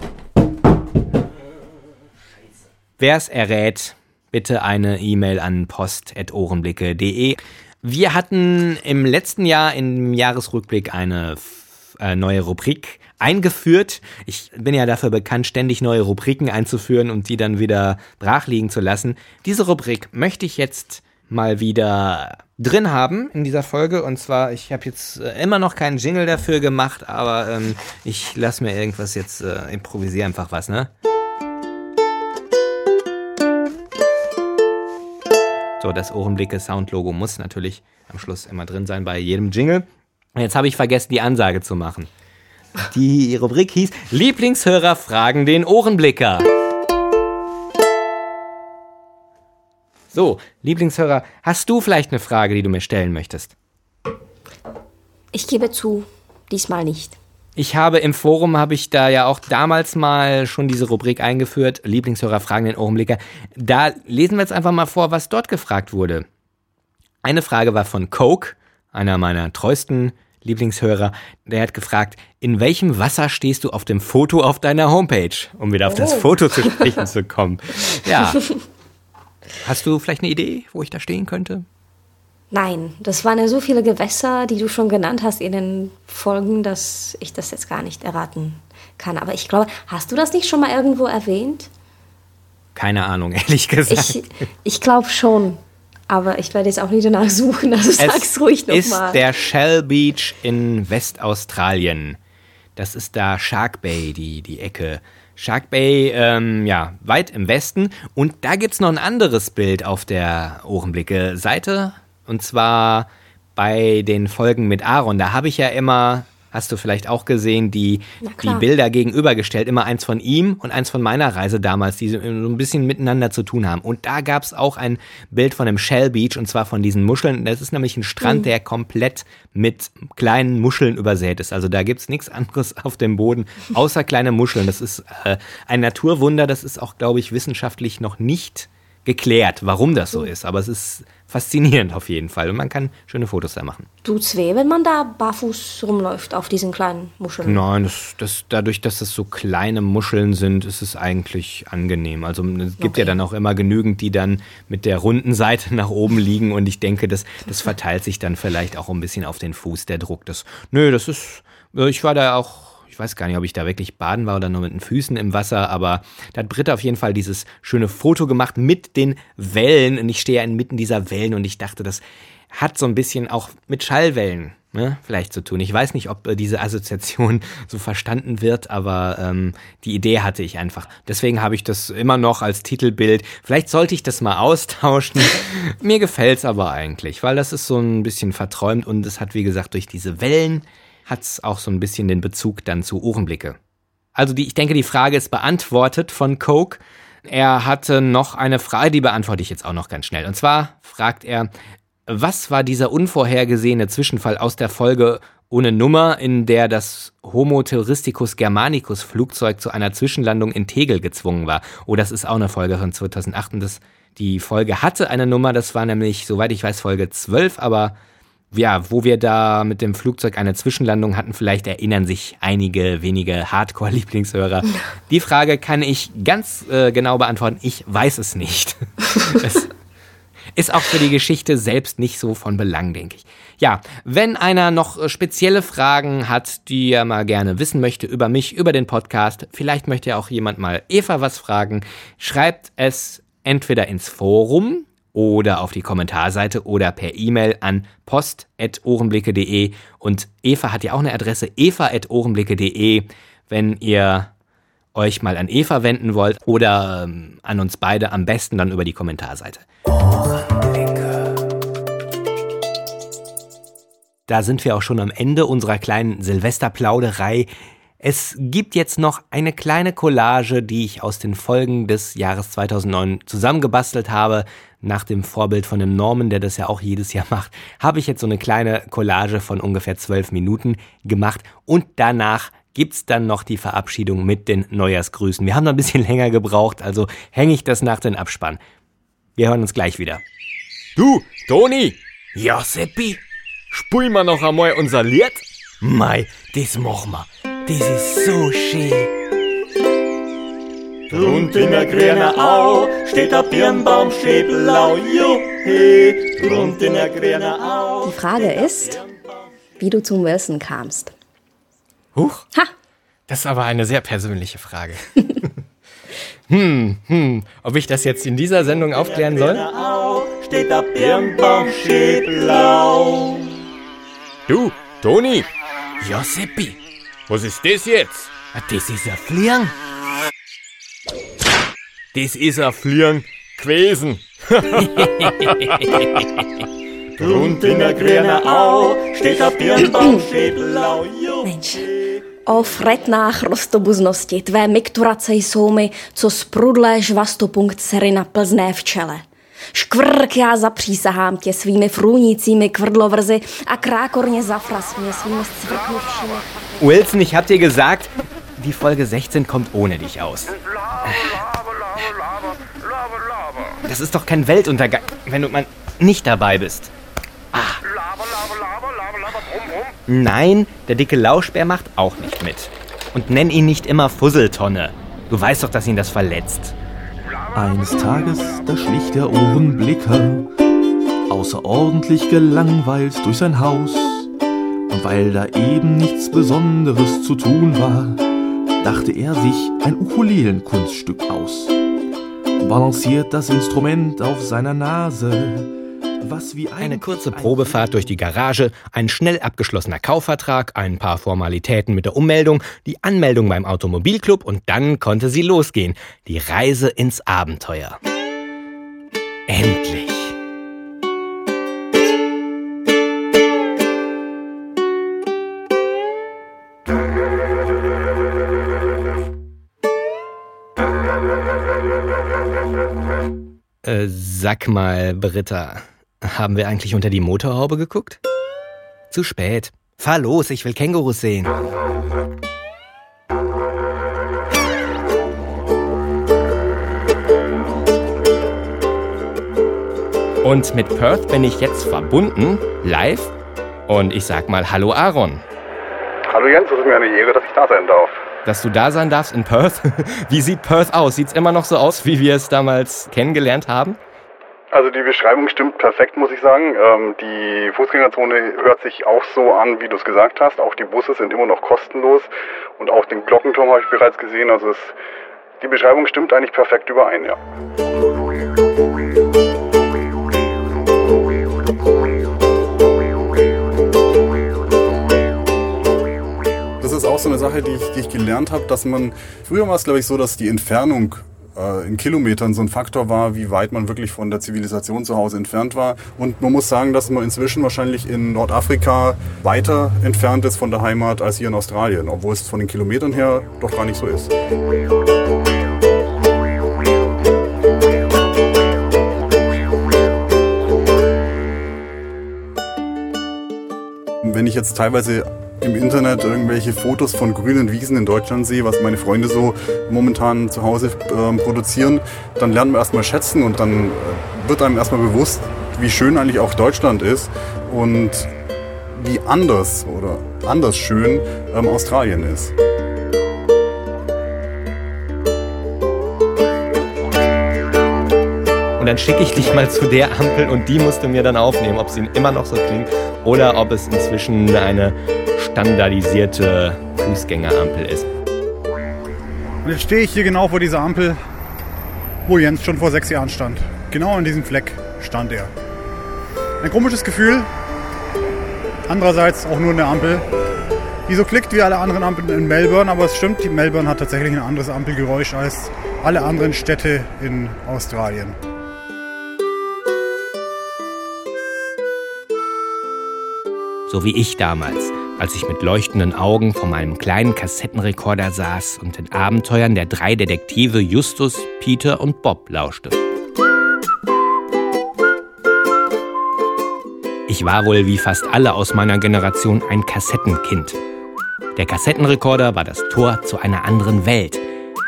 Speaker 1: Wer es errät, bitte eine E-Mail an post.ohrenblicke.de. Wir hatten im letzten Jahr im Jahresrückblick eine äh, neue Rubrik eingeführt. Ich bin ja dafür bekannt, ständig neue Rubriken einzuführen und die dann wieder brach liegen zu lassen. Diese Rubrik möchte ich jetzt mal wieder drin haben in dieser Folge. Und zwar, ich habe jetzt äh, immer noch keinen Jingle dafür gemacht, aber ähm, ich lasse mir irgendwas jetzt äh, improvisiere einfach was, ne? So, das Ohrenblicke Soundlogo muss natürlich am Schluss immer drin sein bei jedem Jingle. Jetzt habe ich vergessen, die Ansage zu machen. Die Rubrik hieß Lieblingshörer fragen den Ohrenblicker. So, Lieblingshörer, hast du vielleicht eine Frage, die du mir stellen möchtest?
Speaker 5: Ich gebe zu, diesmal nicht.
Speaker 1: Ich habe im Forum, habe ich da ja auch damals mal schon diese Rubrik eingeführt, Lieblingshörer fragen den Ohrenblicker. Da lesen wir jetzt einfach mal vor, was dort gefragt wurde. Eine Frage war von Coke, einer meiner treuesten Lieblingshörer. Der hat gefragt, in welchem Wasser stehst du auf dem Foto auf deiner Homepage? Um wieder auf das
Speaker 5: Oh.
Speaker 1: Foto zu sprechen zu kommen. Ja. Hast du vielleicht eine Idee, wo ich da stehen könnte?
Speaker 5: Nein, das waren ja so viele Gewässer, die du schon genannt hast in den Folgen, dass ich das jetzt gar nicht erraten kann. Aber ich glaube, hast du das nicht schon mal irgendwo erwähnt?
Speaker 1: Keine Ahnung, ehrlich gesagt.
Speaker 5: Ich, ich glaube schon. Aber ich werde jetzt auch nicht danach suchen, also sag's ruhig
Speaker 1: ist
Speaker 5: nochmal.
Speaker 1: der Shell Beach in Westaustralien. Das ist da Shark Bay, die, die Ecke. Shark Bay, ähm, ja, weit im Westen. Und da gibt's noch ein anderes Bild auf der Ohrenblicke-Seite. Und zwar bei den Folgen mit Aaron. Da habe ich ja immer, hast du vielleicht auch gesehen, die, die. Bilder gegenübergestellt. Immer eins von ihm und eins von meiner Reise damals, die so ein bisschen miteinander zu tun haben. Und da gab's auch ein Bild von dem Shell Beach und zwar von diesen Muscheln. Das ist nämlich ein Strand, der komplett mit kleinen Muscheln übersät ist. Also da gibt's nichts anderes auf dem Boden außer kleine Muscheln. Das ist äh, ein Naturwunder. Das ist auch, glaube ich, wissenschaftlich noch nicht geklärt, warum das so ist. Aber es ist faszinierend auf jeden Fall. Und man kann schöne Fotos da machen.
Speaker 5: Tut's weh, wenn man da barfuß rumläuft auf diesen kleinen Muscheln?
Speaker 1: Nein, das, das, dadurch, dass es so kleine Muscheln sind, ist es eigentlich angenehm. Also es gibt ja
Speaker 5: Okay.
Speaker 1: dann auch immer genügend, die dann mit der runden Seite nach oben liegen und ich denke, das, das verteilt sich dann vielleicht auch ein bisschen auf den Fuß, der Druck. Das, nö, das ist, ich war da auch, weiß gar nicht, ob ich da wirklich baden war oder nur mit den Füßen im Wasser, aber da hat Britta auf jeden Fall dieses schöne Foto gemacht mit den Wellen und ich stehe ja inmitten dieser Wellen und ich dachte, das hat so ein bisschen auch mit Schallwellen ne, vielleicht zu tun. Ich weiß nicht, ob äh, diese Assoziation so verstanden wird, aber ähm, die Idee hatte ich einfach. Deswegen habe ich das immer noch als Titelbild. Vielleicht sollte ich das mal austauschen. Mir gefällt's aber eigentlich, weil das ist so ein bisschen verträumt und es hat, wie gesagt, durch diese Wellen hat's auch so ein bisschen den Bezug dann zu Ohrenblicke. Also die, ich denke, die Frage ist beantwortet von Coke. Er hatte noch eine Frage, die beantworte ich jetzt auch noch ganz schnell. Und zwar fragt er, was war dieser unvorhergesehene Zwischenfall aus der Folge ohne Nummer, in der das Homo Terroristicus Germanicus Flugzeug zu einer Zwischenlandung in Tegel gezwungen war? Oh, das ist auch eine Folge von 2008 und das, die Folge hatte eine Nummer, das war nämlich, soweit ich weiß, Folge 12, aber ja, wo wir da mit dem Flugzeug eine Zwischenlandung hatten, vielleicht erinnern sich einige wenige Hardcore-Lieblingshörer. Die Frage kann ich ganz äh, genau beantworten. Ich weiß es nicht. es ist auch für die Geschichte selbst nicht so von Belang, denke ich. Ja, wenn einer noch äh, spezielle Fragen hat, die er mal gerne wissen möchte über mich, über den Podcast, vielleicht möchte ja auch jemand mal Eva was fragen, schreibt es entweder ins Forum oder auf die Kommentarseite oder per E-Mail an post.ohrenblicke.de und Eva hat ja auch eine Adresse eva.ohrenblicke.de, wenn ihr euch mal an Eva wenden wollt oder ähm, an uns beide am besten dann über die Kommentarseite. Da sind wir auch schon am Ende unserer kleinen Silvesterplauderei. Es gibt jetzt noch eine kleine Collage, die ich aus den Folgen des Jahres 2009 zusammengebastelt habe. Nach dem Vorbild von dem Norman, der das ja auch jedes Jahr macht, habe ich jetzt so eine kleine Collage von ungefähr zwölf Minuten gemacht. Und danach gibt's dann noch die Verabschiedung mit den Neujahrsgrüßen. Wir haben noch ein bisschen länger gebraucht, also hänge ich das nach den Abspann. Wir hören uns gleich wieder.
Speaker 6: Du, Toni,
Speaker 1: Ja, Seppi?
Speaker 6: spul mal noch einmal unser Lied.
Speaker 1: Mei, das machen wir. Das ist so schön.
Speaker 4: Rund in der grünen Au steht der Birnbaum steht blau, juhe. Rund in der grünen Au.
Speaker 5: Die Frage ist, wie du zum Wilson kamst.
Speaker 1: Huch,
Speaker 5: Ha!
Speaker 1: das ist aber eine sehr persönliche Frage. hm, hm, ob ich das jetzt in dieser Sendung aufklären soll?
Speaker 4: Steht der Birnbaum steht blau.
Speaker 6: Du, Toni,
Speaker 1: Ja, Seppi,
Speaker 6: was ist das jetzt?
Speaker 1: das ist ein Fliegen.
Speaker 6: Das ist ein Fliegen gewesen.
Speaker 4: Rund in der grünen Au steht steht blau, jo.
Speaker 5: Mensch. O fretná chrostobuznosti, tvé mikturace jsou mi, co sprudlé žvastopunkt sery na plzné včele. Škvrk já zapřísahám tě svými frůnícími kvrdlovrzy a krákorně zafras mě svými zcvrknuvšími.
Speaker 1: Wilson, ich hab dir gesagt, die Folge 16 kommt ohne dich aus. Das ist doch kein Weltuntergang, wenn du mal nicht dabei bist. Ah. Nein, der dicke Lauschbär macht auch nicht mit. Und nenn ihn nicht immer Fusseltonne. Du weißt doch, dass ihn das verletzt.
Speaker 7: Eines Tages, da schlich der Ohrenblicker außerordentlich gelangweilt durch sein Haus. Und weil da eben nichts Besonderes zu tun war, dachte er sich ein Ukulelenkunststück aus. Balanciert das Instrument auf seiner Nase, was wie ein
Speaker 1: Eine kurze Probefahrt durch die Garage, ein schnell abgeschlossener Kaufvertrag, ein paar Formalitäten mit der Ummeldung, die Anmeldung beim Automobilclub und dann konnte sie losgehen. Die Reise ins Abenteuer. Endlich. Äh, sag mal, Britta, haben wir eigentlich unter die Motorhaube geguckt? Zu spät. Fahr los, ich will Kängurus sehen. Und mit Perth bin ich jetzt verbunden, live. Und ich sag mal Hallo Aaron.
Speaker 8: Hallo Jens, es ist mir eine Ehre, dass ich da sein darf.
Speaker 1: Dass du da sein darfst in Perth. Wie sieht Perth aus? Sieht's immer noch so aus, wie wir es damals kennengelernt haben?
Speaker 8: Also die Beschreibung stimmt perfekt, muss ich sagen. Ähm, die Fußgängerzone hört sich auch so an, wie du es gesagt hast. Auch die Busse sind immer noch kostenlos und auch den Glockenturm habe ich bereits gesehen. Also es, die Beschreibung stimmt eigentlich perfekt überein, ja. Auch so eine Sache, die ich, die ich gelernt habe, dass man, früher war es glaube ich so, dass die Entfernung äh, in Kilometern so ein Faktor war, wie weit man wirklich von der Zivilisation zu Hause entfernt war. Und man muss sagen, dass man inzwischen wahrscheinlich in Nordafrika weiter entfernt ist von der Heimat als hier in Australien, obwohl es von den Kilometern her doch gar nicht so ist. Wenn ich jetzt teilweise im Internet irgendwelche Fotos von grünen Wiesen in Deutschland sehe, was meine Freunde so momentan zu Hause ähm, produzieren, dann lernt man erstmal schätzen und dann äh, wird einem erstmal bewusst, wie schön eigentlich auch Deutschland ist und wie anders oder anders schön ähm, Australien ist.
Speaker 1: Und dann schicke ich dich mal zu der Ampel und die musst du mir dann aufnehmen, ob sie immer noch so klingt oder ob es inzwischen eine standardisierte Fußgängerampel ist.
Speaker 9: Und jetzt stehe ich hier genau vor dieser Ampel, wo Jens schon vor sechs Jahren stand. Genau an diesem Fleck stand er. Ein komisches Gefühl. Andererseits auch nur eine Ampel, die so klickt wie alle anderen Ampeln in Melbourne. Aber es stimmt, die Melbourne hat tatsächlich ein anderes Ampelgeräusch als alle anderen Städte in Australien.
Speaker 1: So wie ich damals, als ich mit leuchtenden Augen vor meinem kleinen Kassettenrekorder saß und den Abenteuern der drei Detektive Justus, Peter und Bob lauschte. Ich war wohl wie fast alle aus meiner Generation ein Kassettenkind. Der Kassettenrekorder war das Tor zu einer anderen Welt.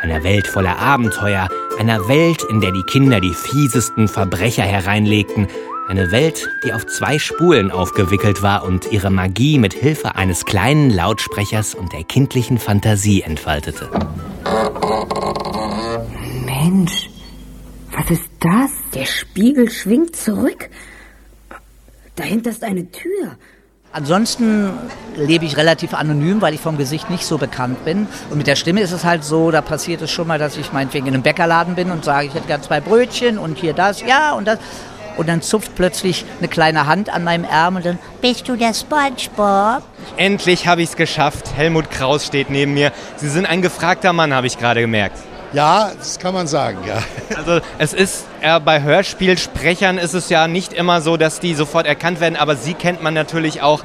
Speaker 1: Einer Welt voller Abenteuer, einer Welt, in der die Kinder die fiesesten Verbrecher hereinlegten, eine Welt, die auf zwei Spulen aufgewickelt war und ihre Magie mit Hilfe eines kleinen Lautsprechers und der kindlichen Fantasie entfaltete.
Speaker 10: Mensch, was ist das? Der Spiegel schwingt zurück. Dahinter ist eine Tür.
Speaker 11: Ansonsten lebe ich relativ anonym, weil ich vom Gesicht nicht so bekannt bin. Und mit der Stimme ist es halt so, da passiert es schon mal, dass ich meinetwegen in einem Bäckerladen bin und sage, ich hätte gern zwei Brötchen und hier das, ja und das. Und dann zupft plötzlich eine kleine Hand an meinem Arm und dann, bist du der Spongebob?
Speaker 1: Endlich habe ich es geschafft. Helmut Kraus steht neben mir. Sie sind ein gefragter Mann, habe ich gerade gemerkt.
Speaker 12: Ja, das kann man sagen, ja.
Speaker 1: Also es ist, äh, bei Hörspielsprechern ist es ja nicht immer so, dass die sofort erkannt werden, aber Sie kennt man natürlich auch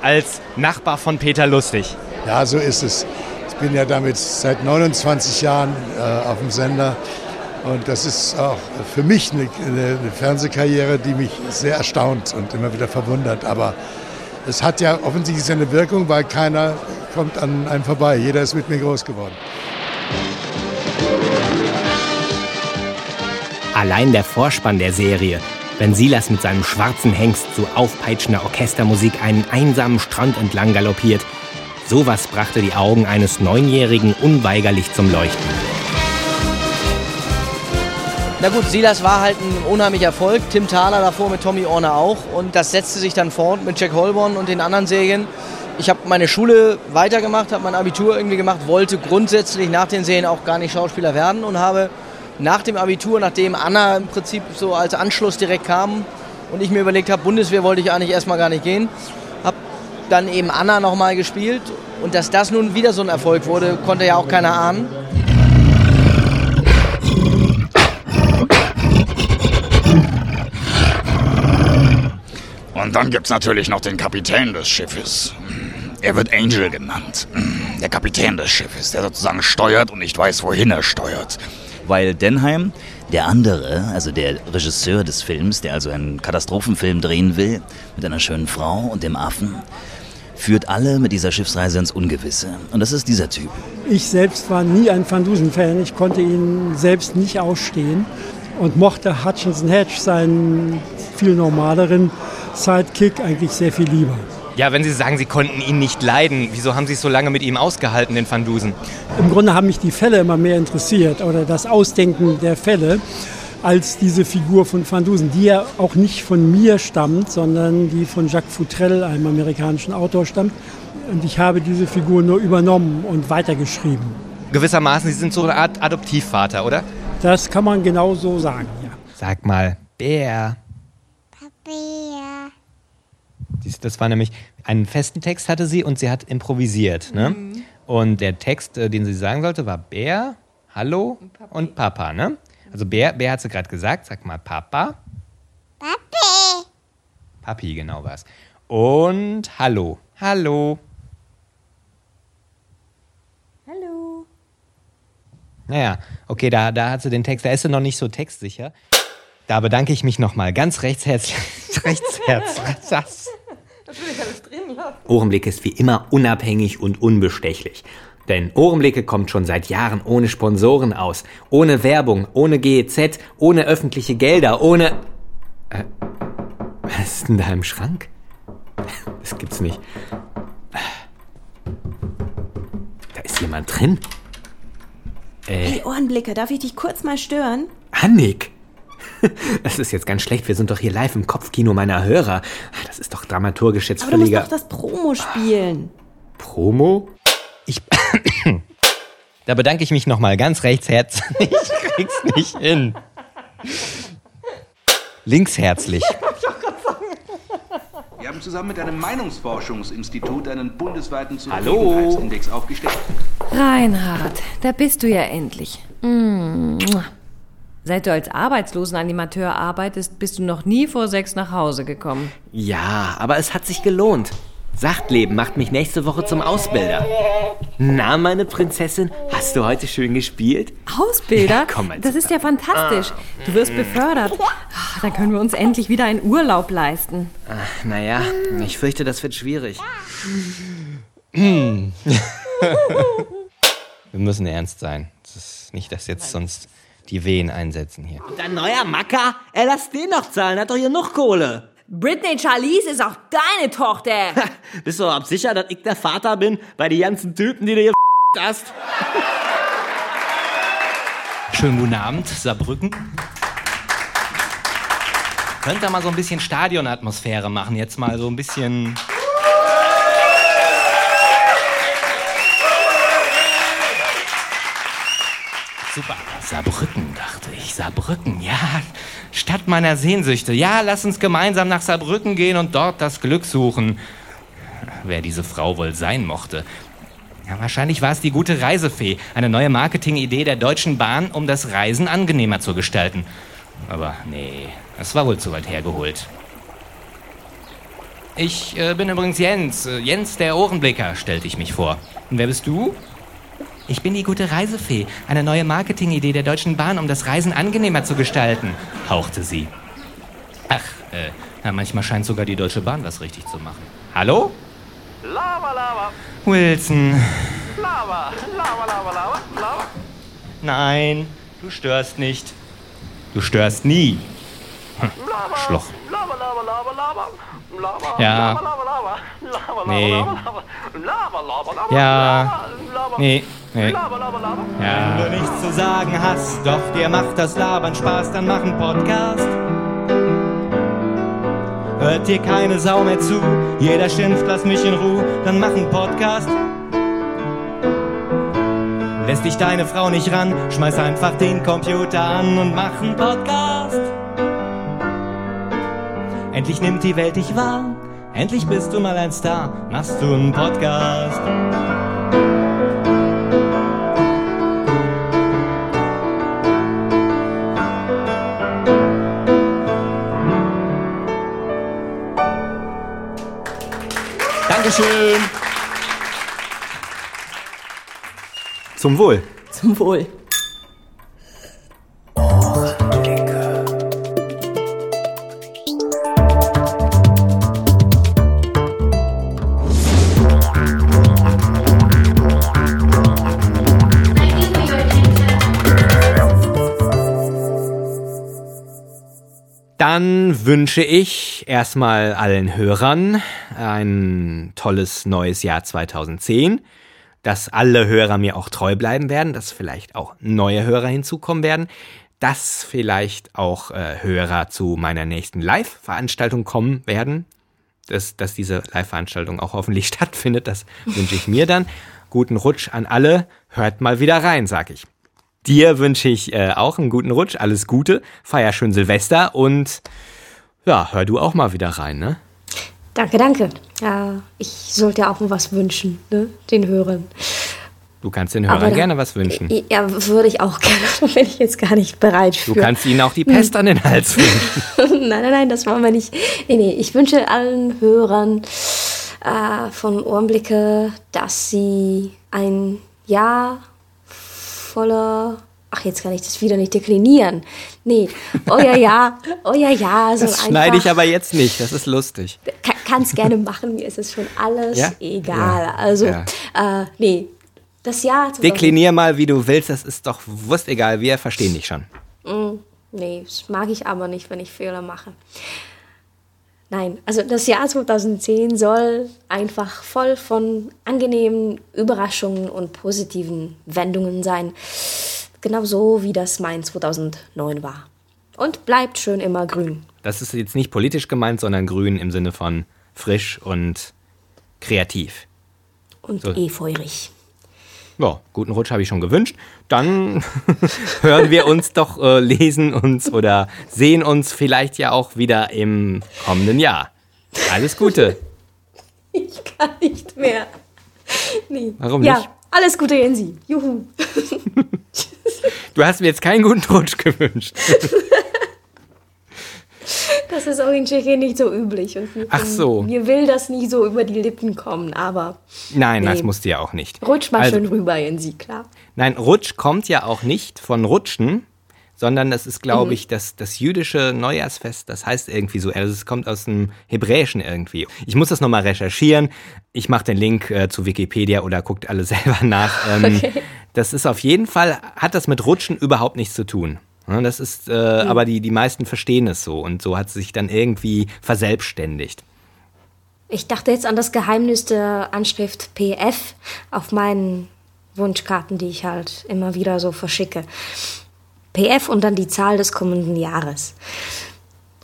Speaker 1: als Nachbar von Peter Lustig.
Speaker 12: Ja, so ist es. Ich bin ja damit seit 29 Jahren äh, auf dem Sender und das ist auch für mich eine, eine, Fernsehkarriere, die mich sehr erstaunt und immer wieder verwundert. Aber es hat ja offensichtlich seine Wirkung, weil keiner kommt an einem vorbei. Jeder ist mit mir groß geworden.
Speaker 1: Allein der Vorspann der Serie, wenn Silas mit seinem schwarzen Hengst zu aufpeitschender Orchestermusik einen einsamen Strand entlang galoppiert, sowas brachte die Augen eines Neunjährigen unweigerlich zum Leuchten.
Speaker 13: Na gut, Silas war halt ein unheimlicher Erfolg. Tim Thaler davor mit Tommy Orner auch. Und das setzte sich dann fort mit Jack Holborn und den anderen Serien. Ich habe meine Schule weitergemacht, habe mein Abitur irgendwie gemacht, wollte grundsätzlich nach den Serien auch gar nicht Schauspieler werden und habe nach dem Abitur, nachdem Anna im Prinzip so als Anschluss direkt kam und ich mir überlegt habe, Bundeswehr wollte ich eigentlich erstmal gar nicht gehen, habe dann eben Anna nochmal gespielt und dass das nun wieder so ein Erfolg wurde, konnte ja auch keiner ahnen.
Speaker 14: Und dann gibt es natürlich noch den Kapitän des Schiffes. Er wird Angel genannt. Der Kapitän des Schiffes, der sozusagen steuert und nicht weiß, wohin er steuert
Speaker 15: weil Denheim, der andere, also der Regisseur des Films, der also einen Katastrophenfilm drehen will, mit einer schönen Frau und dem Affen, führt alle mit dieser Schiffsreise ins Ungewisse. Und das ist dieser Typ.
Speaker 16: Ich selbst war nie ein Van Dusen-Fan. Ich konnte ihn selbst nicht ausstehen und mochte Hutchinson Hedge, seinen viel normaleren Sidekick, eigentlich sehr viel lieber.
Speaker 1: Ja, wenn Sie sagen, Sie konnten ihn nicht leiden, wieso haben Sie es so lange mit ihm ausgehalten, den Van Dusen?
Speaker 16: Im Grunde haben mich die Fälle immer mehr interessiert oder das Ausdenken der Fälle als diese Figur von Van Dusen, die ja auch nicht von mir stammt, sondern die von Jacques Futrell, einem amerikanischen Autor, stammt. Und ich habe diese Figur nur übernommen und weitergeschrieben.
Speaker 1: Gewissermaßen, Sie sind so eine Art Adoptivvater, oder?
Speaker 16: Das kann man genau so sagen, ja.
Speaker 1: Sag mal, Bär. Das war nämlich, einen festen Text hatte sie und sie hat improvisiert. Ne? Mhm. Und der Text, äh, den sie sagen sollte, war Bär, Hallo und, und Papa. Ne? Also Bär, Bär hat sie gerade gesagt, sag mal Papa. Papi. Papi, genau was. Und Hallo. Hallo.
Speaker 5: Hallo.
Speaker 1: Naja, okay, da, da hat sie den Text, da ist sie noch nicht so textsicher. Da bedanke ich mich nochmal ganz rechts herzlich. rechts herzlich. Natürlich alles drin lassen. Ohrenblick ist wie immer unabhängig und unbestechlich. Denn Ohrenblicke kommt schon seit Jahren ohne Sponsoren aus, ohne Werbung, ohne GEZ, ohne öffentliche Gelder, ohne... Äh, was ist denn da im Schrank? Das gibt's nicht. Da ist jemand drin.
Speaker 17: Äh, hey, Ohrenblicke, darf ich dich kurz mal stören?
Speaker 1: Annik! Das ist jetzt ganz schlecht. Wir sind doch hier live im Kopfkino meiner Hörer. Das ist doch dramaturgisch jetzt
Speaker 17: Aber
Speaker 1: völliger.
Speaker 17: Du musst doch das Promo spielen.
Speaker 1: Promo? Ich. da bedanke ich mich nochmal ganz rechts herzlich. Ich krieg's nicht hin. Links herzlich.
Speaker 18: Wir haben zusammen mit einem Meinungsforschungsinstitut einen bundesweiten
Speaker 1: Zufriedenheitsindex
Speaker 18: aufgestellt.
Speaker 19: Reinhard, da bist du ja endlich. Mmh. Seit du als Arbeitslosenanimateur arbeitest, bist du noch nie vor sechs nach Hause gekommen.
Speaker 1: Ja, aber es hat sich gelohnt. Sachtleben macht mich nächste Woche zum Ausbilder. Na, meine Prinzessin, hast du heute schön gespielt?
Speaker 19: Ausbilder? Ja, komm mal das ist ja fantastisch. Du wirst befördert. Ach, dann können wir uns endlich wieder einen Urlaub leisten.
Speaker 1: Ach, naja, ich fürchte, das wird schwierig. wir müssen ernst sein. Das ist nicht, dass jetzt sonst die Wehen einsetzen hier.
Speaker 20: Dein neuer Macker? Er lass den noch zahlen, hat doch hier noch Kohle.
Speaker 19: Britney Charlize ist auch deine Tochter.
Speaker 20: Bist du überhaupt sicher, dass ich der Vater bin bei den ganzen Typen, die du hier hast?
Speaker 1: Schönen guten Abend, Saarbrücken. Könnt ihr mal so ein bisschen Stadionatmosphäre machen? Jetzt mal so ein bisschen Super. Saarbrücken, dachte ich. Saarbrücken, ja. Stadt meiner Sehnsüchte. Ja, lass uns gemeinsam nach Saarbrücken gehen und dort das Glück suchen. Wer diese Frau wohl sein mochte. Ja, wahrscheinlich war es die gute Reisefee, eine neue Marketingidee der Deutschen Bahn, um das Reisen angenehmer zu gestalten. Aber nee, das war wohl zu weit hergeholt. Ich äh, bin übrigens Jens, äh, Jens der Ohrenblicker, stellte ich mich vor. Und wer bist du? Ich bin die gute Reisefee, eine neue Marketingidee der Deutschen Bahn, um das Reisen angenehmer zu gestalten, hauchte sie. Ach, äh, na, manchmal scheint sogar die Deutsche Bahn was richtig zu machen. Hallo?
Speaker 4: Lava, lava,
Speaker 1: Wilson.
Speaker 4: lava, lava, lava, lava, lava.
Speaker 1: Nein, du störst nicht. Du störst nie. Hm, Schloch.
Speaker 4: Lava, lava, lava, lava. Lava,
Speaker 1: Ja.
Speaker 4: lava, lava, lava. Lava, lava,
Speaker 1: Nee.
Speaker 4: lava, lava. Lava, lava, lava.
Speaker 1: Ja.
Speaker 4: Lava, lava.
Speaker 1: Nee, nee. Ja. Wenn du nichts zu sagen hast, doch dir macht das Labern Spaß, dann mach einen Podcast. Hört dir keine Sau mehr zu, jeder schimpft, lass mich in Ruhe, dann mach einen Podcast. Lässt dich deine Frau nicht ran, schmeiß einfach den Computer an und mach einen Podcast. Endlich nimmt die Welt dich wahr, endlich bist du mal ein Star, machst du einen Podcast. Dankeschön. Zum Wohl.
Speaker 17: Zum Wohl.
Speaker 1: Dann wünsche ich erstmal allen Hörern ein tolles neues Jahr 2010, dass alle Hörer mir auch treu bleiben werden, dass vielleicht auch neue Hörer hinzukommen werden, dass vielleicht auch äh, Hörer zu meiner nächsten Live-Veranstaltung kommen werden, dass, dass diese Live-Veranstaltung auch hoffentlich stattfindet, das wünsche ich mir dann. Guten Rutsch an alle, hört mal wieder rein, sag ich. Dir wünsche ich äh, auch einen guten Rutsch, alles Gute, feier schön Silvester und ja, hör du auch mal wieder rein, ne?
Speaker 5: Danke, danke. Ja, ich sollte auch mal was wünschen, ne? Den Hörern.
Speaker 1: Du kannst den
Speaker 5: Aber
Speaker 1: Hörern
Speaker 5: da-
Speaker 1: gerne was wünschen.
Speaker 5: Ja, würde ich auch gerne, da bin ich jetzt gar nicht bereit für.
Speaker 1: Du kannst ihnen auch die Pest an den Hals wünschen.
Speaker 5: nein, nein, nein, das wollen wir nicht. Nee, nee, ich wünsche allen Hörern äh, von Ohrenblicke, dass sie ein Jahr voller. Ach, jetzt kann ich das wieder nicht deklinieren. Nee, euer Jahr, euer Jahr soll
Speaker 1: Das schneide ich aber jetzt nicht, das ist lustig.
Speaker 5: Kann es gerne machen, mir ist es schon alles
Speaker 1: Ja?
Speaker 5: egal.
Speaker 1: Ja,
Speaker 5: Also,
Speaker 1: ja.
Speaker 5: Äh, nee, das Jahr. 2000
Speaker 1: Deklinier mal, wie du willst, das ist doch wurst egal, wir verstehen dich schon.
Speaker 5: Mm, Nee, das mag ich aber nicht, wenn ich Fehler mache. Nein, also das Jahr 2010 soll einfach voll von angenehmen Überraschungen und positiven Wendungen sein. Genauso wie das mein 2009 war. Und bleibt schön immer grün.
Speaker 1: Das ist jetzt nicht politisch gemeint, sondern grün im Sinne von frisch und kreativ.
Speaker 5: Und
Speaker 1: So.
Speaker 5: eh feurig.
Speaker 1: Ja, guten Rutsch habe ich schon gewünscht. Dann hören wir uns doch, äh, lesen uns oder sehen uns vielleicht ja auch wieder im kommenden Jahr. Alles Gute.
Speaker 5: Ich kann nicht mehr. Nee.
Speaker 1: Warum
Speaker 5: ja,
Speaker 1: nicht?
Speaker 5: alles Gute, Jensi. Juhu.
Speaker 1: Du hast mir jetzt keinen guten Rutsch gewünscht.
Speaker 5: Das ist auch in Tschechien nicht so üblich.
Speaker 1: Ach so.
Speaker 5: Mir will das nicht so über die Lippen kommen, aber
Speaker 1: Nein,
Speaker 5: Nee.
Speaker 1: das musste ja auch nicht.
Speaker 5: rutsch mal
Speaker 1: Also-
Speaker 5: schön rüber, Jensi, klar.
Speaker 1: Nein, Rutsch kommt ja auch nicht von Rutschen, sondern das ist, glaube
Speaker 5: Mhm.
Speaker 1: ich, das, das jüdische Neujahrsfest. Das heißt irgendwie so. Also es kommt aus dem Hebräischen irgendwie. Ich muss das nochmal recherchieren. Ich mache den Link äh, zu Wikipedia oder guckt alle selber nach. Ähm,
Speaker 5: Okay.
Speaker 1: Das ist auf jeden Fall, hat das mit Rutschen überhaupt nichts zu tun. Ja, Das ist, äh,
Speaker 5: Mhm.
Speaker 1: aber die, die meisten verstehen es so und so hat es sich dann irgendwie verselbstständigt.
Speaker 5: Ich dachte jetzt an das Geheimnis der Anschrift PF auf meinen Wunschkarten, die ich halt immer wieder so verschicke. PF und dann die Zahl des kommenden Jahres.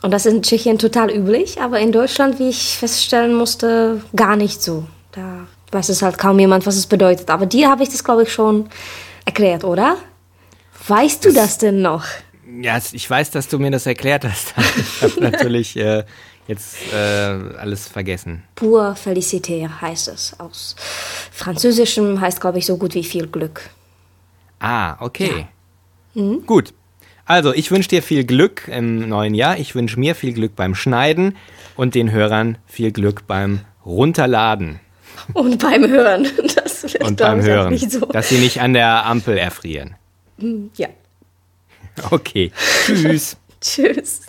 Speaker 5: Und das ist in Tschechien total üblich, aber in Deutschland, wie ich feststellen musste, gar nicht so. Da weiß es halt kaum jemand, was es bedeutet. Aber dir habe ich das, glaube ich, schon erklärt, oder? Weißt du das denn noch?
Speaker 1: Ja, ich weiß, dass du mir das erklärt hast. Ich habe natürlich äh, jetzt äh, alles vergessen.
Speaker 5: Pur Felicité heißt es. Aus Französischem heißt, glaube ich, so gut wie viel Glück.
Speaker 1: Ah, okay.
Speaker 5: Mhm.
Speaker 1: Gut. Also, ich wünsche dir viel Glück im neuen Jahr. Ich wünsche mir viel Glück beim Schneiden und den Hörern viel Glück beim Runterladen
Speaker 5: Und beim Hören. Das wird,
Speaker 1: und beim Hören,
Speaker 5: Nicht so.
Speaker 1: dass sie nicht an der Ampel erfrieren.
Speaker 5: Ja.
Speaker 1: Okay. Tschüss.
Speaker 5: Tschüss.